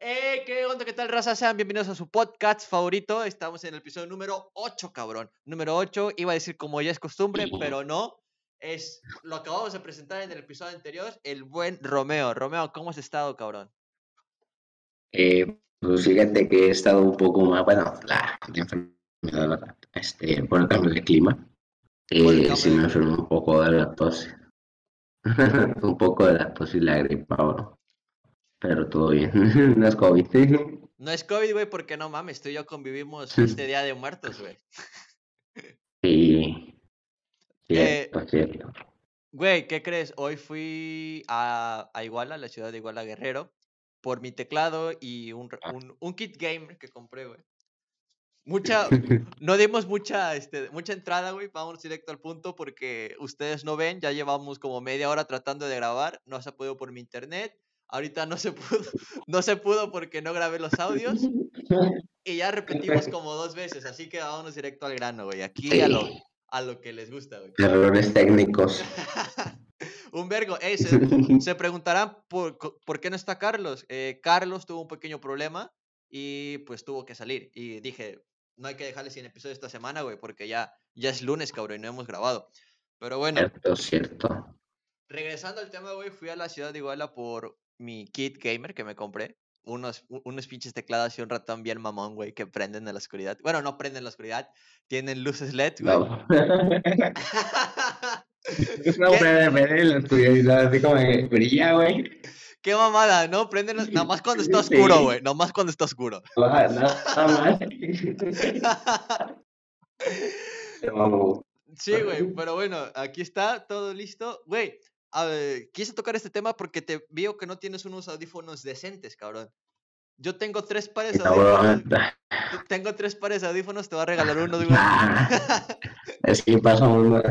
¡Eh! ¿Qué onda? ¿Qué tal, raza? Sean bienvenidos a su podcast favorito. Estamos en el episodio número 8, cabrón. Número 8, iba a decir como ya es costumbre, pero no. Es lo acabamos de presentar en el episodio anterior, el buen Romeo. Romeo, ¿cómo has estado, cabrón? Eh, pues fíjate que he estado un poco más, bueno, la, enfermedad, este, por el cambio de clima. Eh, sí me enfermé un poco de la tos. un poco de la tos y la gripa, bro. Pero todo bien. no es COVID. No es COVID, güey, porque no mames, tú y yo convivimos este día de muertos, güey. sí. Eh, Cierto, cierto. Güey, ¿qué crees? Hoy fui a, a Iguala, la ciudad de Iguala Guerrero, por mi teclado y un, un, un kit gamer que compré, güey. Mucha, no dimos mucha, este, mucha entrada, güey. Vamos directo al punto porque ustedes no ven, ya llevamos como media hora tratando de grabar, no se ha podido por mi internet. Ahorita no se pudo, no se pudo porque no grabé los audios y ya repetimos como dos veces, así que vámonos directo al grano, güey. Aquí a lo, a lo que les gusta, güey. Errores técnicos. Un vergo. Ey, se, se preguntarán por, por qué no está Carlos. Eh, Carlos tuvo un pequeño problema y pues tuvo que salir. Y dije, no hay que dejarle sin episodio esta semana, güey, porque ya, ya es lunes, cabrón, y no hemos grabado. Pero bueno, Cierto, cierto. regresando al tema, güey, fui a la ciudad de Iguala por mi kit gamer que me compré. Unos, unos pinches teclados y un ratón bien mamón, güey, que prenden en la oscuridad. Bueno, no prenden en la oscuridad, tienen luces LED, güey. No. No, pero pero en la oscuridad, así como que brilla, güey. Qué mamada, ¿no? Prenden las- nada más cuando está oscuro, Sí. güey. Nada más cuando está oscuro. Nada más. Sí, güey, pero bueno, aquí está, todo listo. Güey, ver, quise tocar este tema porque te veo que no tienes unos audífonos decentes, cabrón. Yo tengo tres pares de audífonos. Tengo tres pares de audífonos, te voy a regalar uno. Ah, Es que pasa uno.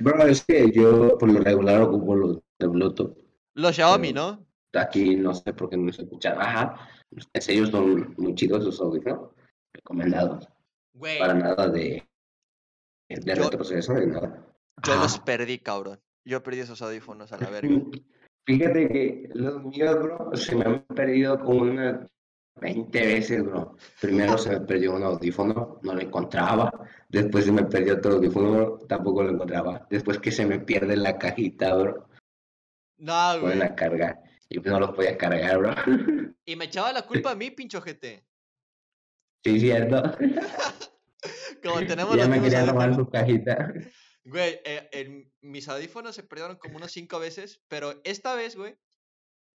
Bro, es que yo por lo regular ocupo los de Bluetooth. Los Xiaomi, ¿no? Aquí no sé por qué no se escucha. Ajá. Ellos son muy chicos sus audífonos. Recomendados. Güey, Para nada de, de Yo- retroceso ni nada. yo los perdí, cabrón. Yo perdí esos audífonos a la verga. Fíjate que los míos, bro, se me han perdido como unas 20 veces, bro. Primero se me perdió un audífono, no lo encontraba. Después se me perdió otro audífono, bro, tampoco lo encontraba. Después que se me pierde la cajita, bro, No, güey. la carga. Y no los podía cargar, bro. Y me echaba la culpa a mí, pincho GT. Sí, cierto. Como tenemos Ya los me quería robar su cajita. Güey, eh, en- mis audífonos se perdieron como unos cinco veces, pero esta vez, güey,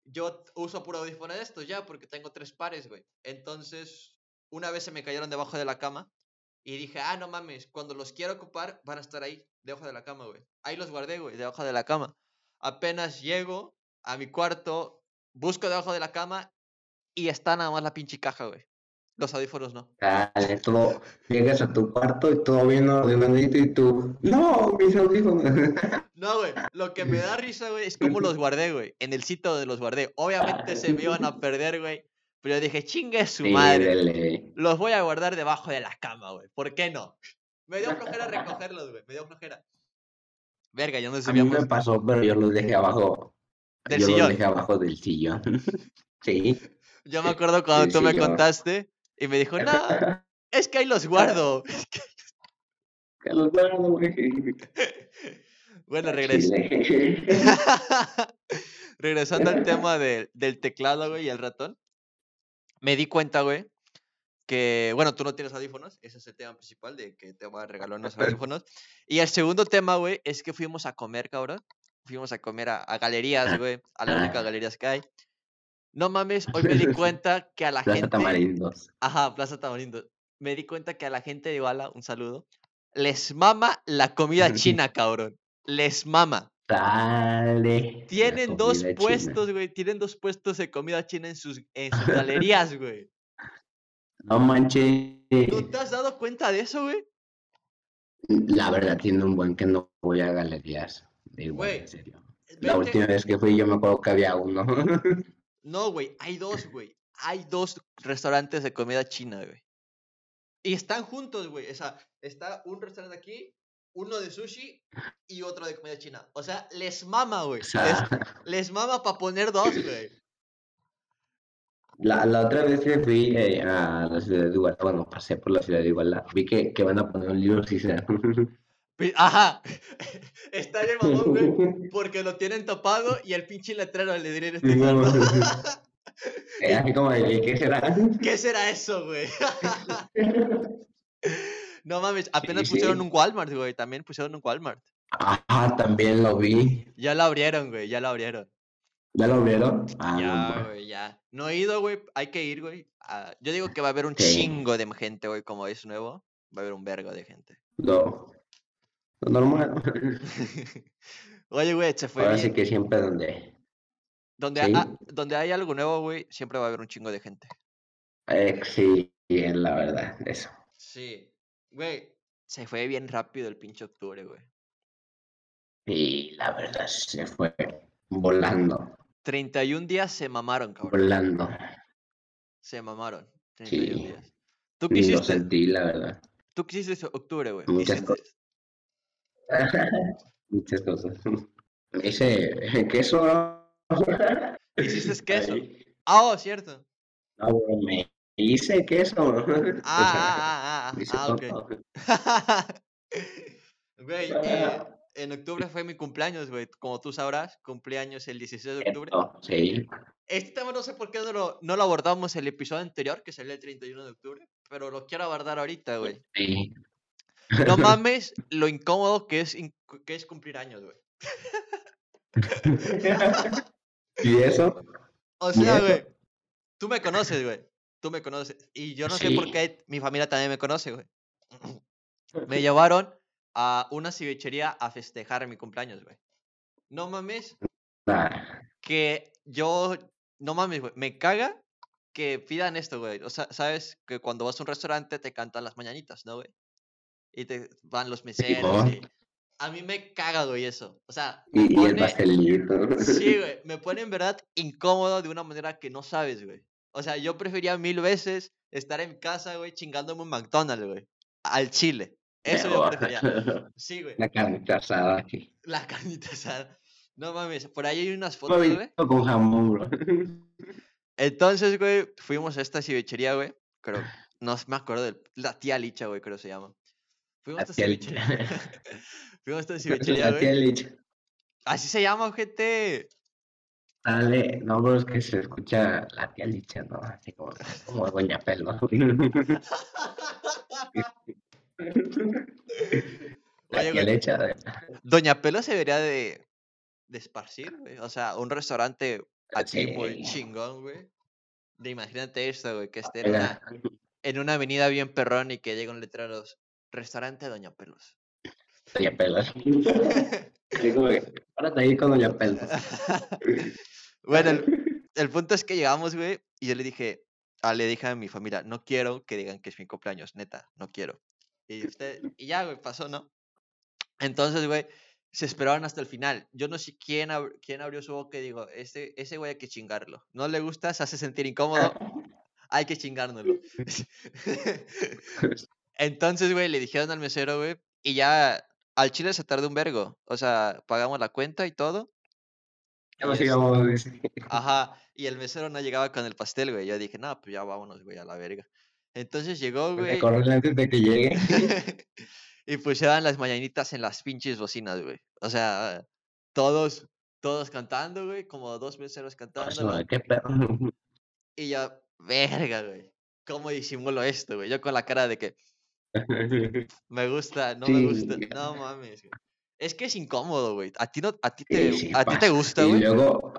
yo uso puro audífono de estos ya, porque tengo tres pares, güey. Entonces, una vez se me cayeron debajo de la cama y dije, ah, no mames, cuando los quiero ocupar van a estar ahí, debajo de la cama, güey. Ahí los guardé, güey, debajo de la cama. Apenas llego a mi cuarto, busco debajo de la cama y está nada más la pinche caja, güey. Los audífonos no. Dale, todo, llegas a tu cuarto y todo bien ordenadito y tú, no, mis audífonos. No, güey. Lo que me da risa, güey, es cómo los guardé, güey. En el sitio donde los guardé. Obviamente se me iban a perder, güey. Pero yo dije, chingue su Sí, madre. dele. Los voy a guardar debajo de la cama, güey. ¿Por qué no? Me dio flojera recogerlos, güey. Me dio flojera. Verga, ya nos A mí me pasó, pero yo los dejé abajo. del yo sillón. los dejé abajo del sillón. sí. Yo me acuerdo cuando del tú me contaste y me dijo, no, es que ahí los guardo. Que los guardo, güey. bueno, regreso. Regresando al tema de- del teclado, güey, y el ratón. Me di cuenta, güey, que, bueno, tú no tienes audífonos. Ese es el tema principal de que te voy a regalar unos audífonos. Y el segundo tema, güey, es que fuimos a comer, cabrón. Fuimos a comer a, a galerías, güey, a las únicas galerías que hay. No mames, hoy me di cuenta que a la Plaza gente... Tamarindos. Ajá, Plaza Tamarindo. Me di cuenta que a la gente de Iguala, un saludo, les mama la comida china, cabrón. Les mama. Dale. Tienen dos china. puestos, güey. Tienen dos puestos de comida china en sus, en sus galerías, güey. No manches. ¿No te has dado cuenta de eso, güey? La verdad, tiene un buen que no voy a galerías. De igual, Güey, en serio. La última vez que fui, yo me acuerdo que había uno. No, güey, hay dos, güey. Hay dos restaurantes de comida china, güey. Y están juntos, güey. O sea, está un restaurante aquí, uno de sushi y otro de comida china. O sea, les mama, güey. Les, mama para poner dos, güey. La, la otra vez que fui eh, a la ciudad de Iguala, bueno, pasé por la ciudad de Iguala, vi que, que van a poner un libro César. Ajá. Está bien, mamón, güey. Porque lo tienen topado y el pinche letrero le diré Sí, no, Eh, así como, de, ¿qué será? ¿Qué será eso, güey? No mames, apenas Sí, pusieron un Walmart, güey. También pusieron un Walmart. Ah, también lo vi. Ya lo abrieron, güey. Ya lo abrieron. ¿Ya lo vieron? Ah, no, Ya, güey, ya. No he ido, güey. Hay que ir, güey. Yo digo que va a haber un chingo de gente, güey. Como es nuevo, va a haber un vergo de gente. Lo, lo normal. Oye, güey, se fue Ahora bien. sí que siempre donde. Donde, sí. ha- donde hay algo nuevo, güey, siempre va a haber un chingo de gente. Eh, sí, bien, la verdad, eso. Sí. Güey, se fue bien rápido el pinche octubre, güey. Y la verdad se fue volando, 31 días se mamaron, cabrón. volando. Se mamaron. 31 Sí. días. ¿Tú qué Ni lo sentí, la verdad. ¿Tú ese octubre, güey? ¿Qué Muchas cosas. Muchas cosas. Me hice queso. ¿Hiciste queso? Ah, oh, cierto. Me hice queso. Ah, ah, ah, ah, ah, ok. Güey, eh, en octubre fue mi cumpleaños, güey. Como tú sabrás, cumpleaños el 16 de octubre. Sí, Este tema no sé por qué no lo, no lo abordamos el episodio anterior, que salió el 31 de octubre, pero lo quiero abordar ahorita, güey. sí. No mames lo incómodo que es, que es cumplir años, güey. ¿Y eso? O ¿Y sea, güey, tú me conoces, güey. Tú me conoces. Y yo no sé por qué mi familia también me conoce, güey. Me llevaron a una cevichería a festejar mi cumpleaños, güey. No mames Nah, que yo, no mames, güey, me caga que pidan esto, güey. O sea, sabes que cuando vas a un restaurante te cantan las mañanitas, ¿no, güey? Y te van los meseros y... A mí me caga, güey, eso. O sea, Y, me y el pone... pastelito. Sí, güey, me pone en verdad incómodo de una manera que no sabes, güey. O sea, yo prefería mil veces estar en casa, güey, chingándome un McDonald's, güey. Al chile. Eso yo prefería. Sí, güey. La carnita asada aquí. La carnita asada. No mames, por ahí hay unas Un fotos, güey. con jamón, bro. Entonces, güey, fuimos a esta cevichería, güey. Creo, no me acuerdo de la tía Licha, güey, creo que se llama. Fuimos a La esta tía cevichería. Fuimos a esta cevichería, güey. Así se llama, gente. Dale, no, bro, es que se escucha la tía Licha, ¿no? Así como, como Doña Pelo. La Oye, tía güey, Licha. de- Doña Pelo se debería de, de esparcir, güey. O sea, un restaurante aquí muy Sí. chingón, güey. De imagínate esto, güey, que esté en una, en una avenida bien perrón y que llegue un letrero, restaurante Doña Pelos. Doña Pelo. Así como que, párate ahí con Doña Pelo. bueno, el, el punto es que llegamos, güey, y yo le dije, ah, le dije a mi familia, no quiero que digan que es mi cumpleaños, neta, no quiero. Y usted, y ya, güey, pasó, ¿no? Entonces, güey, se esperaron hasta el final. Yo no sé quién, ab- quién abrió su boca y digo, ese, ese güey hay que chingarlo. No le gusta, se hace sentir incómodo, hay que chingárnoslo. Entonces, güey, le dijeron al mesero, güey, y ya al chile se tardó un vergo. O sea, pagamos la cuenta y todo. Ya y nos es-. Ajá, y el mesero no llegaba con el pastel, güey. Yo dije, no, pues ya vámonos, güey, a la verga. Entonces llegó, güey, correr antes de que llegue. y pusieron las mañanitas en las pinches bocinas, güey. O sea, todos, todos cantando, güey, como dos meseros cantando. ¿Qué pedo? Y yo, verga, güey. ¿Cómo disimulo esto, güey? Yo con la cara de que me gusta, no me gusta. Sí. No mames, güey. Es que es incómodo, güey. A ti no, a ti Sí, te, sí a ti te gusta, Y güey. luego,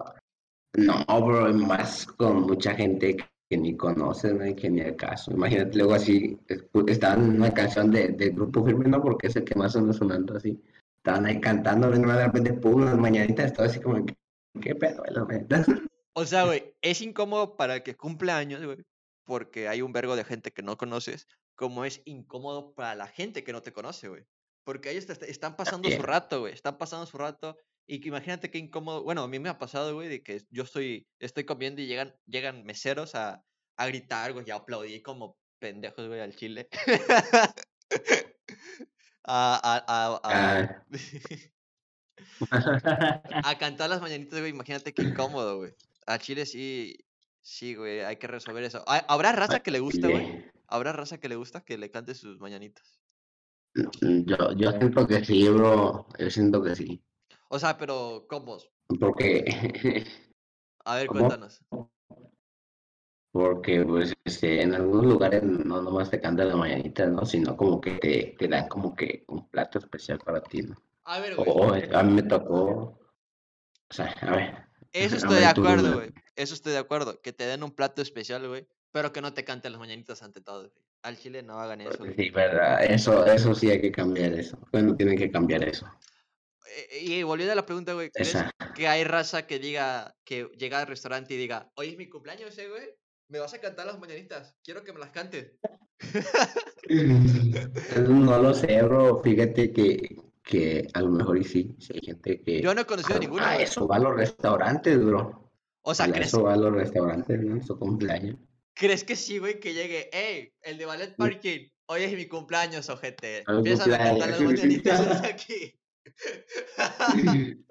no, bro, y más con mucha gente que ni conoces, ¿no? Y que ni al caso. Imagínate luego así, estaban en una canción de, del grupo firme, ¿no? Porque es el que más anda sonando así. Estaban ahí cantando, de de repente, pum, unas mañanitas, estaba así como, ¿qué, qué pedo, neta? O sea, güey, es incómodo para el que cumple años, güey, porque hay un vergo de gente que no conoces, como es incómodo para la gente que no te conoce, güey. Porque ellos te están pasando su rato, güey, están pasando su rato y que imagínate qué incómodo, bueno, a mí me ha pasado, güey, de que yo estoy, estoy comiendo y llegan, llegan meseros a, a gritar, güey, y a aplaudir como pendejos, güey, al chile. a, a, a, a- a cantar las mañanitas, güey, imagínate qué incómodo, güey. A Chile sí, Sí, güey, hay que resolver eso. ¿Ha- ¿Habrá raza que le gusta, güey? ¿Habrá raza que le gusta que le cante sus mañanitas? Yo, yo siento que sí, bro. Yo siento que sí. O sea, pero ¿cómo? Porque, A ver, ¿Cómo? cuéntanos. porque pues, este, en algunos lugares no nomás te cantan las mañanitas, ¿no? Sino como que te, te dan como que un plato especial para ti, ¿no? A ver, güey. o a mí me tocó. O sea, a ver. Eso estoy de ver, acuerdo, güey. Eso estoy de acuerdo. Que te den un plato especial, güey. Pero que no te canten las mañanitas ante todo, güey. Al chile no hagan eso. Sí, verdad. Eso, eso sí hay que cambiar eso. Bueno, tienen que cambiar eso. Eh, Y volviendo a la pregunta, güey. ¿Crees Esa. que hay raza que diga, que llega al restaurante y diga, oye, es mi cumpleaños, eh, güey? ¿Me vas a cantar las mañanitas? Quiero que me las cantes. No lo sé, bro. Fíjate que, que a lo mejor y sí. sí hay gente que. Yo no he conocido a- ninguno, eso va a los restaurantes, bro. O sea, A ¿crees, eso va a los restaurantes, ¿no? Su cumpleaños. ¿Crees que sí, güey? Que llegue, hey, el de Ballet Parking, hoy es mi cumpleaños, ojete. Empieza a cantar las mañanitas desde aquí.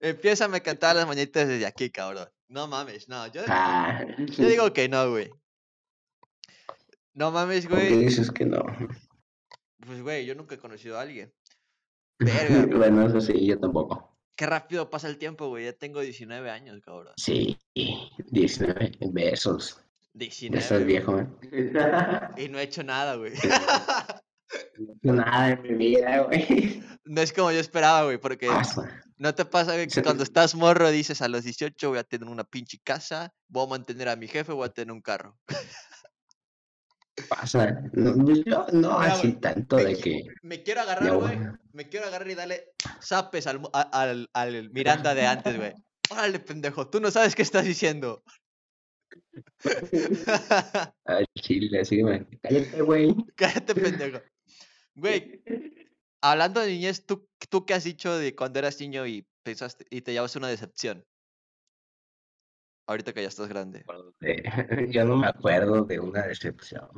Empieza a cantar las mañanitas desde aquí, cabrón. No mames, no. Yo, Ah, yo digo que no, güey. No mames, ¿por qué güey. dices que no? Pues, güey, yo nunca he conocido a alguien. Verga, güey. Bueno, eso sí, yo tampoco. Qué rápido pasa el tiempo, güey. Ya tengo 19 años, cabrón. Sí, 19 besos. Ya 19. estás viejo, ¿eh? Y no he hecho nada, güey. No he hecho nada en mi vida, güey. No es como yo esperaba, güey, porque Pasa. no te pasa, güey, que cuando estás morro dices a los 18 voy a tener una pinche casa, voy a mantener a mi jefe, voy a tener un carro. Pasa. No, pues yo no Mira, así tanto me de que. Me quiero agarrar, güey. Me quiero agarrar y darle zapes al, al, al Miranda de antes, güey. Órale, pendejo, tú no sabes qué estás diciendo. Al chile, así, güey. Cállate, güey. Cállate, pendejo. Güey, hablando de niñez, ¿tú, ¿tú qué has dicho de cuando eras niño y pensaste y te llevas una decepción? Ahorita que ya estás grande. De- Yo no me acuerdo de una decepción.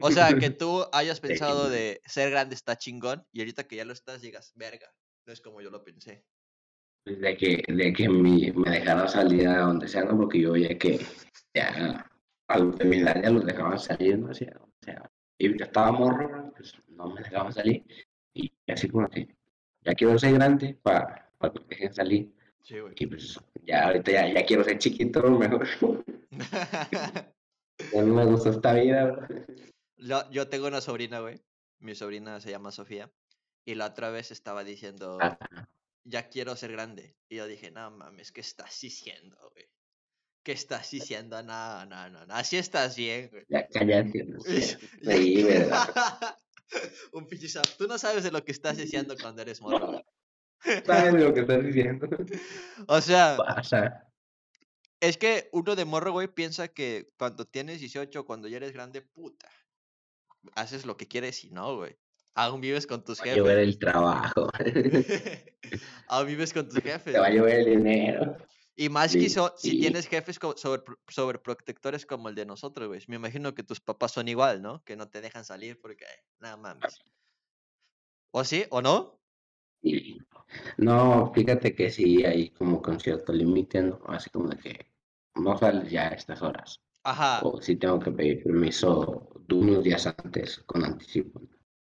O sea, que tú hayas pensado de ser grande está chingón y ahorita que ya lo estás digas, verga, no es como yo lo pensé. De que, de que mi- me dejaran salir a donde sea, ¿no? Porque yo veía que ya a los de mi edad ya los dejaban salir, ¿no? O sea, o sea, y yo estaba morro, pues no me dejaban salir. Y así como que ya quiero ser grande para, para que me dejen salir. Sí, güey. Y pues ya ahorita ya, ya quiero ser chiquito, mejor. Ya no me gusta esta vida. Lo- yo tengo una sobrina, güey. Mi sobrina se llama Sofía. Y la otra vez estaba diciendo, ya quiero ser grande. Y yo dije, no mames, ¿qué estás diciendo, güey? ¿Qué estás diciendo? No, no, no, no. Así estás bien, güey. Ya cállate. no sé. Sí, ¿verdad? Un pinche Tú no sabes de lo que estás diciendo cuando eres morro. ¿Sabes lo que estás diciendo? O sea, Pasa. es que uno de morro, güey, piensa que cuando tienes 18, cuando ya eres grande, puta. Haces lo que quieres y no, güey. Aún vives con tus Va a llover jefes. el trabajo. Aún vives con tus jefes. Te va a llover el dinero. Y más Sí, que so- si tienes jefes co- sobre, sobreprotectores como el de nosotros, güey. Me imagino que tus papás son igual, ¿no? Que no te dejan salir porque, nada mames. ¿O sí? ¿O no? Y no, fíjate que sí hay como que un cierto límite, ¿no? Así como de que no sales ya a estas horas. Ajá. O sí tengo que pedir permiso de unos días antes, con anticipo.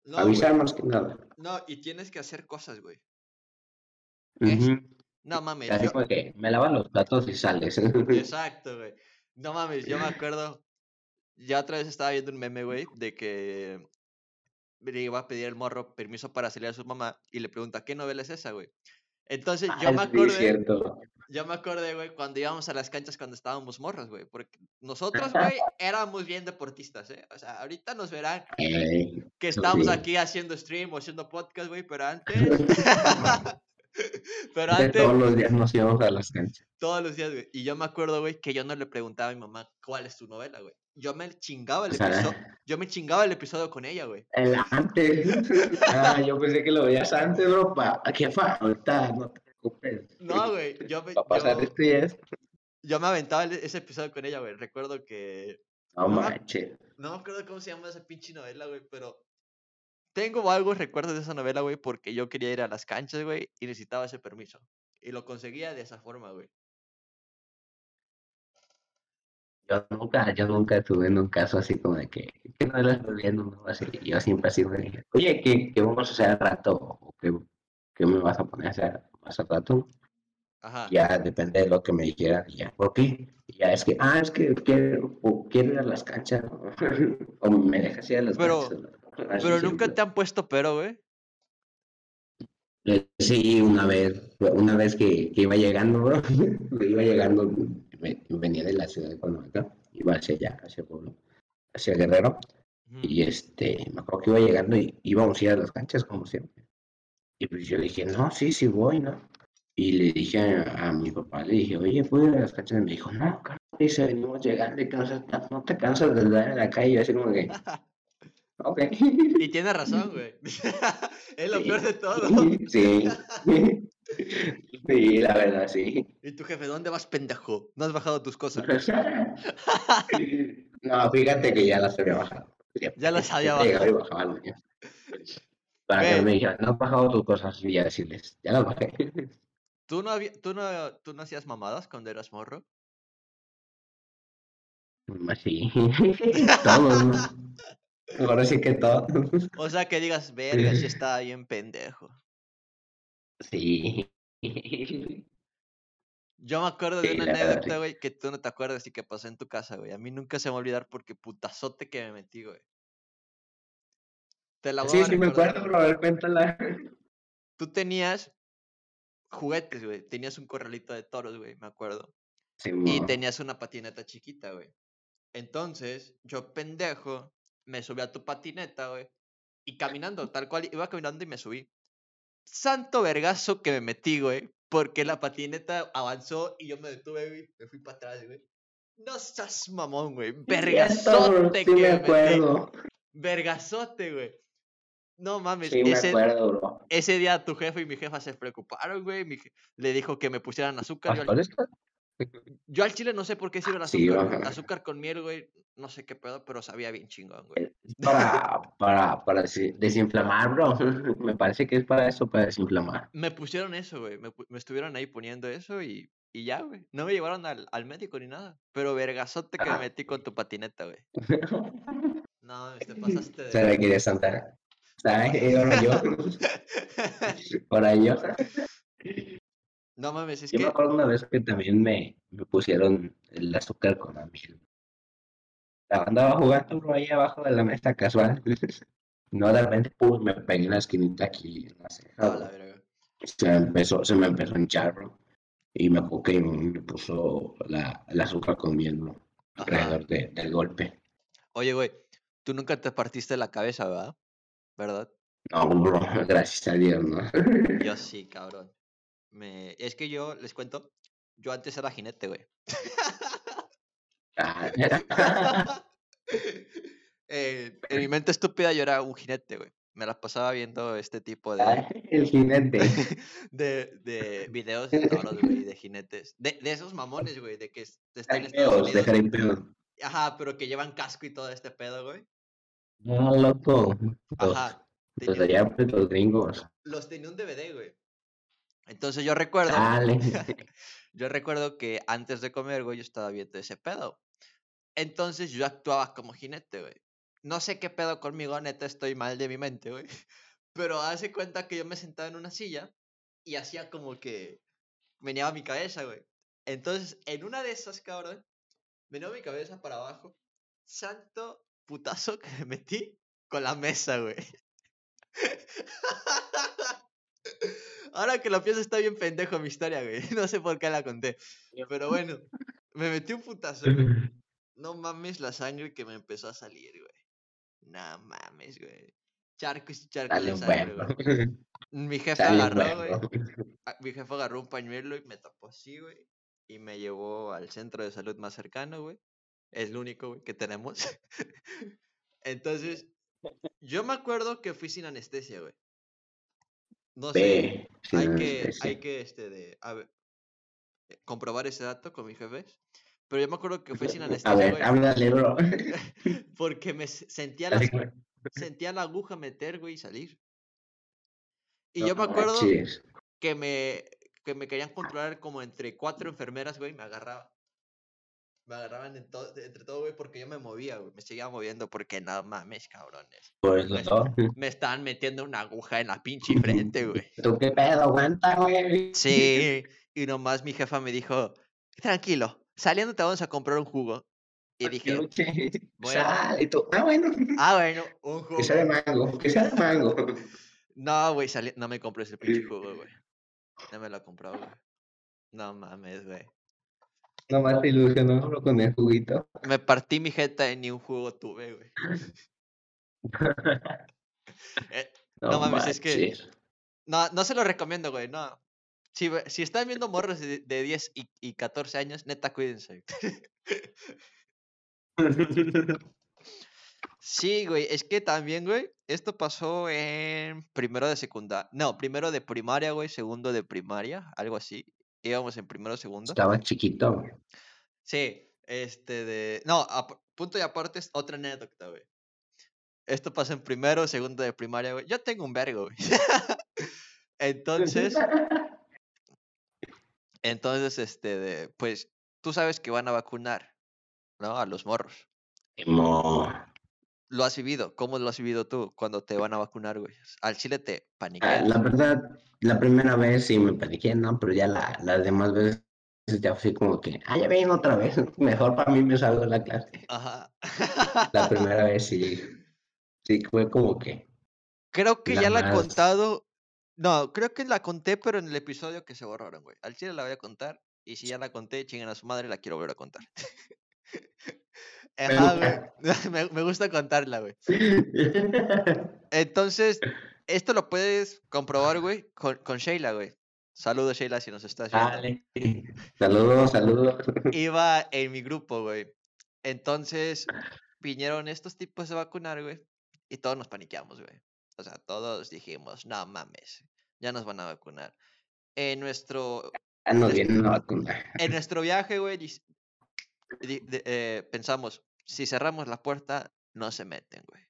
No, Avisar güey. más que nada. No, y tienes que hacer cosas, güey. No mames. Así yo- como que me lavan los platos y sales. Exacto, güey. No mames, yo me acuerdo. Ya otra vez estaba viendo un meme, güey, de que le iba a pedir el morro permiso para salir a su mamá y le pregunta, ¿qué novela es esa, güey? Entonces yo Ah, me sí, acordé, cierto. yo me acordé, güey, cuando íbamos a las canchas cuando estábamos morros, güey, porque nosotros, güey, éramos bien deportistas, ¿eh? O sea, ahorita nos verán Ey, que estamos sí. aquí haciendo stream o haciendo podcast, güey, pero antes... pero De antes... todos los días nos íbamos a las canchas. Todos los días, güey. Y yo me acuerdo, güey, que yo no le preguntaba a mi mamá cuál es tu novela, güey. Yo me chingaba el O sea, episodio. Yo me chingaba el episodio con ella, güey. El antes. Ah, yo pensé que lo veías antes, bro. Pa, jefa, ahorita no te preocupes. No, güey. Yo me, pasar yo, y esto. yo me aventaba el- ese episodio con ella, güey. Recuerdo que. No No. manches. No me acuerdo cómo se llama esa pinche novela, güey, pero. Tengo algo recuerdos de esa novela, güey, porque yo quería ir a las canchas, güey, y necesitaba ese permiso. Y lo conseguía de esa forma, güey. Yo nunca, yo nunca estuve en un caso así como de que, que no lo estoy viendo, ¿no? Así, yo siempre así me dije, oye, ¿qué, qué vamos a hacer al rato? ¿O qué, qué me vas a poner a hacer más al rato? Ajá. Ya depende de lo que me dijeran, ya, ¿por qué? Ya es que, ah, es que quiero, o quiero ir a las canchas, o me dejas ir a las Pero- canchas. Pero nunca te han puesto pero, güey. Eh, Sí, una vez, una vez que, que iba llegando, bro, iba llegando, venía de la ciudad de Cuernavaca, iba hacia allá, hacia Pueblo, hacia Guerrero, y este, me acuerdo que iba llegando y íbamos a ir a las canchas como siempre. Y pues yo le dije, no, sí, sí voy, ¿no? Y le dije a, a mi papá, le dije, oye, ¿puedo ir a las canchas? Y me dijo, no, carnal, dice, venimos llegando y que no, se- no te cansas de andar en la calle, y así como que, ok. Y tiene razón, güey. es lo Sí. peor de todo. Sí. Sí, la verdad, sí. Y tu jefe, ¿dónde vas, pendejo? No has bajado tus cosas. No, fíjate que ya las había bajado. Ya las había bajado. baño. Para que Güey. no me dijeran, no has bajado tus cosas y ya decirles, ya las bajé. ¿Tú no, había- tú, no, ¿Tú no hacías mamadas cuando eras morro? Sí, todos. Ahora sí que todos. O sea, que digas, verga, sí estaba bien pendejo. Sí. Yo me acuerdo de Sí, una anécdota, sí. güey, que tú no te acuerdas y que pasó en tu casa, güey. A mí nunca se me va a olvidar porque putazote que me metí, güey. Te la voy Sí, a sí me acuerdo, pero a ver, cuéntala. Tú tenías juguetes, güey. Tenías un corralito de toros, güey, me acuerdo. Sí, Y tenías una patineta chiquita, güey. Entonces, yo pendejo, me subí a tu patineta, güey. Y caminando, tal cual, iba caminando y me subí. Santo vergazo que me metí, güey. Porque la patineta avanzó y yo me detuve, güey. Me fui para atrás, güey. No seas mamón, güey. Vergazote sí que me me metí. acuerdo. Vergazote, güey. No mames, Sí me ese, acuerdo, bro. ese día tu jefe y mi jefa se preocuparon, güey. mi je- le dijo que me pusieran azúcar. Yo al, yo al chile no sé por qué sirve el azúcar. Azúcar con miel, güey. No sé qué pedo, pero sabía bien chingón, güey. Para, para, para desi- desinflamar, bro. Me parece que es para eso, para desinflamar. Me pusieron eso, güey. Me, me estuvieron ahí poniendo eso y, y ya, güey. No me llevaron al, al médico ni nada. Pero vergazote que me Ah. metí con tu patineta, güey. No, te pasaste de. Se la quiere Santa. ¿Sabes? Ahora yo. Ahora yo. no mames, es Yo me que. acuerdo una vez que también me, me pusieron el azúcar con la miel. Andaba jugando bro, ahí abajo de la mesa casual. No, de repente, pum, me pegué en la esquinita aquí en la ceja, A la verga. Se me empezó, se me empezó a hinchar, bro. Y me acuerdo que me puso la, el azúcar con miel, bro. Ajá. Alrededor de- del golpe. Oye, güey, tú nunca te partiste la cabeza, ¿verdad? ¿Verdad? No, bro, gracias a Dios, ¿no? Yo sí, cabrón. Me... Es que yo, les cuento, yo antes era jinete, güey. Ah, Eh, en mi mente estúpida yo era un jinete, güey. Me las pasaba viendo este tipo de, El jinete. de, de videos de toros, güey, de jinetes. De, de esos mamones, güey, de que es- están en Estados Unidos. peos. Ajá, pero que llevan casco y todo este pedo, güey. No, loco. Ajá. los tenía- de pues, los gringos. los tenía un DVD, güey. Entonces yo recuerdo, Dale. yo recuerdo que antes de comer, güey, yo estaba viendo ese pedo. Entonces yo actuaba como jinete, güey. No sé qué pedo conmigo, neta, estoy mal de mi mente, güey. Pero hace cuenta que yo me sentaba en una silla y hacía como que meneaba mi cabeza, güey. Entonces, en una de esas, cabrón, meneaba mi cabeza para abajo. Santo putazo que me metí con la mesa, güey. Ahora que lo pienso está bien pendejo mi historia, güey. No sé por qué la conté. Pero bueno, me metí un putazo. güey. No mames la sangre que me empezó a salir, güey. No mames, güey. Charcos y charcos Dale de sangre, güey. Mi jefe Dale agarró, güey. bueno. a- Mi jefe agarró un pañuelo y me tapó así, güey. Y me llevó al centro de salud más cercano, güey. Es lo único, güey, que tenemos. Entonces, yo me acuerdo que fui sin anestesia, güey. No sé, hay que, hay que, este, de, a ver, eh, comprobar ese dato con mi jefe. Pero yo me acuerdo que fui sin A anestesia, ver, güey. háblale, bro. Porque me sentía, que- sentía la aguja meter, güey, y salir. Y no yo me acuerdo manches. que me, que me querían controlar como entre cuatro enfermeras, güey, me agarraba. Me agarraban en todo, entre todo, güey, porque yo me movía, güey. Me seguía moviendo porque no mames, cabrones. Por eso Me, todo. me estaban metiendo una aguja en la pinche frente, güey. ¿Tú qué pedo? Aguanta, güey. Sí, y nomás mi jefa me dijo, tranquilo, saliendo te vamos a comprar un jugo. Y dije, Luche. Bueno. Sal, y tú, ah, bueno. ah, bueno, un jugo. Que sea de mango, que sea de mango. No, güey, no me compré ese pinche jugo, güey. No me lo compró, güey. No mames, güey. Nomás te ilusionó con el juguito. Me partí mi jeta y ni un jugo tuve, güey. Eh, No mames, es que- no, no se lo recomiendo, güey, no. Si, si están viendo morros de, de 10 y, y 14 años, neta, cuídense. Sí, güey, es que también, güey, esto pasó en primero de secundaria. No, primero de primaria, güey, segundo de primaria, algo así. Íbamos en primero, segundo. Estaba chiquito. güey. Sí, este de... No, punto y aparte es otra anécdota, güey. Esto pasó en primero, segundo de primaria, güey. Yo tengo un vergo, güey. Entonces, entonces, este, de, pues, tú sabes que van a vacunar, ¿no? A los morros. Emo. ¿Lo has vivido? ¿Cómo lo has vivido tú cuando te van a vacunar, güey? Al chile te Ah, paniqueas. La verdad, la primera vez sí me paniqué, ¿no? Pero ya la, las demás veces ya fui como que, ah, ya ven otra vez. Mejor para mí me salgo de la clase. Ajá. La primera vez sí, sí fue como que, Creo que La ya la he contado. No, creo que la conté, pero en el episodio que se borraron, güey. Al chile la voy a contar. Y si ya la conté, chingan a su madre, la quiero volver a contar. Me Ajá, gusta. güey. Me, me gusta contarla, güey. Entonces, esto lo puedes comprobar, güey, con, con Sheila, güey. Saludos, Sheila, si nos estás viendo. Dale. Saludos, saludos. Iba en mi grupo, güey. Entonces, vinieron estos tipos de vacunar, güey. Y todos nos paniqueamos, güey. O sea, todos dijimos, no mames, ya nos van a vacunar. En nuestro, en nuestro viaje, güey, eh, pensamos, si cerramos la puerta, no se meten, güey.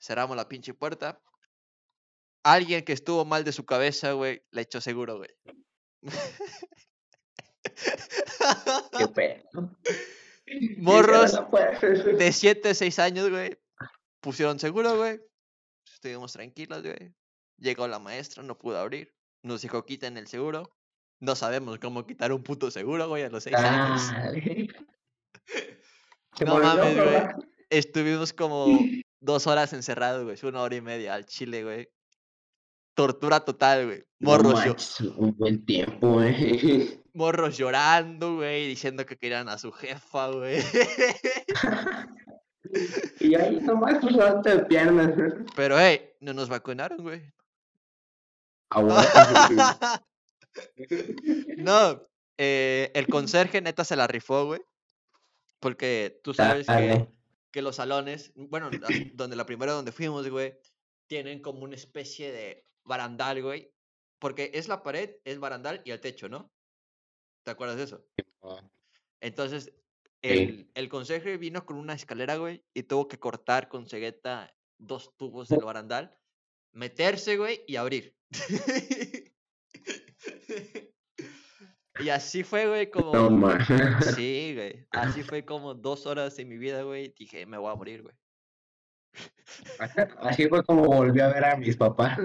Cerramos la pinche puerta. Alguien que estuvo mal de su cabeza, güey, le echó seguro, güey. Qué pedo. Morros de 7, 6 años, güey, pusieron seguro, güey. Estuvimos tranquilos, güey. Llegó la maestra, no pudo abrir. Nos dijo, quiten el seguro. No sabemos cómo quitar un puto seguro, güey, a los 6 años. Se No mames, güey. Estuvimos como dos horas encerrados, güey. Una hora y media al chile, güey. Tortura total, güey. Morros, manches, un buen tiempo, güey. morros llorando, güey, diciendo que querían a su jefa, güey. Y ahí nomás cruzarte de piernas. Pero, hey, no nos vacunaron, güey. Ah, bueno. No, eh, el conserje neta se la rifó, güey. Porque tú sabes que, que los salones, bueno, donde la primera donde fuimos, güey, tienen como una especie de barandal, güey. Porque es la pared, es barandal y el techo, ¿no? ¿Te acuerdas de eso? Entonces, el, el conserje vino con una escalera, güey, y tuvo que cortar con cegueta dos tubos del barandal, meterse, güey, y abrir. y así fue, güey, como... No. Sí, güey. Así fue como dos horas de mi vida, güey. Dije, me voy a morir, güey. Así fue como volví a ver a mis papás.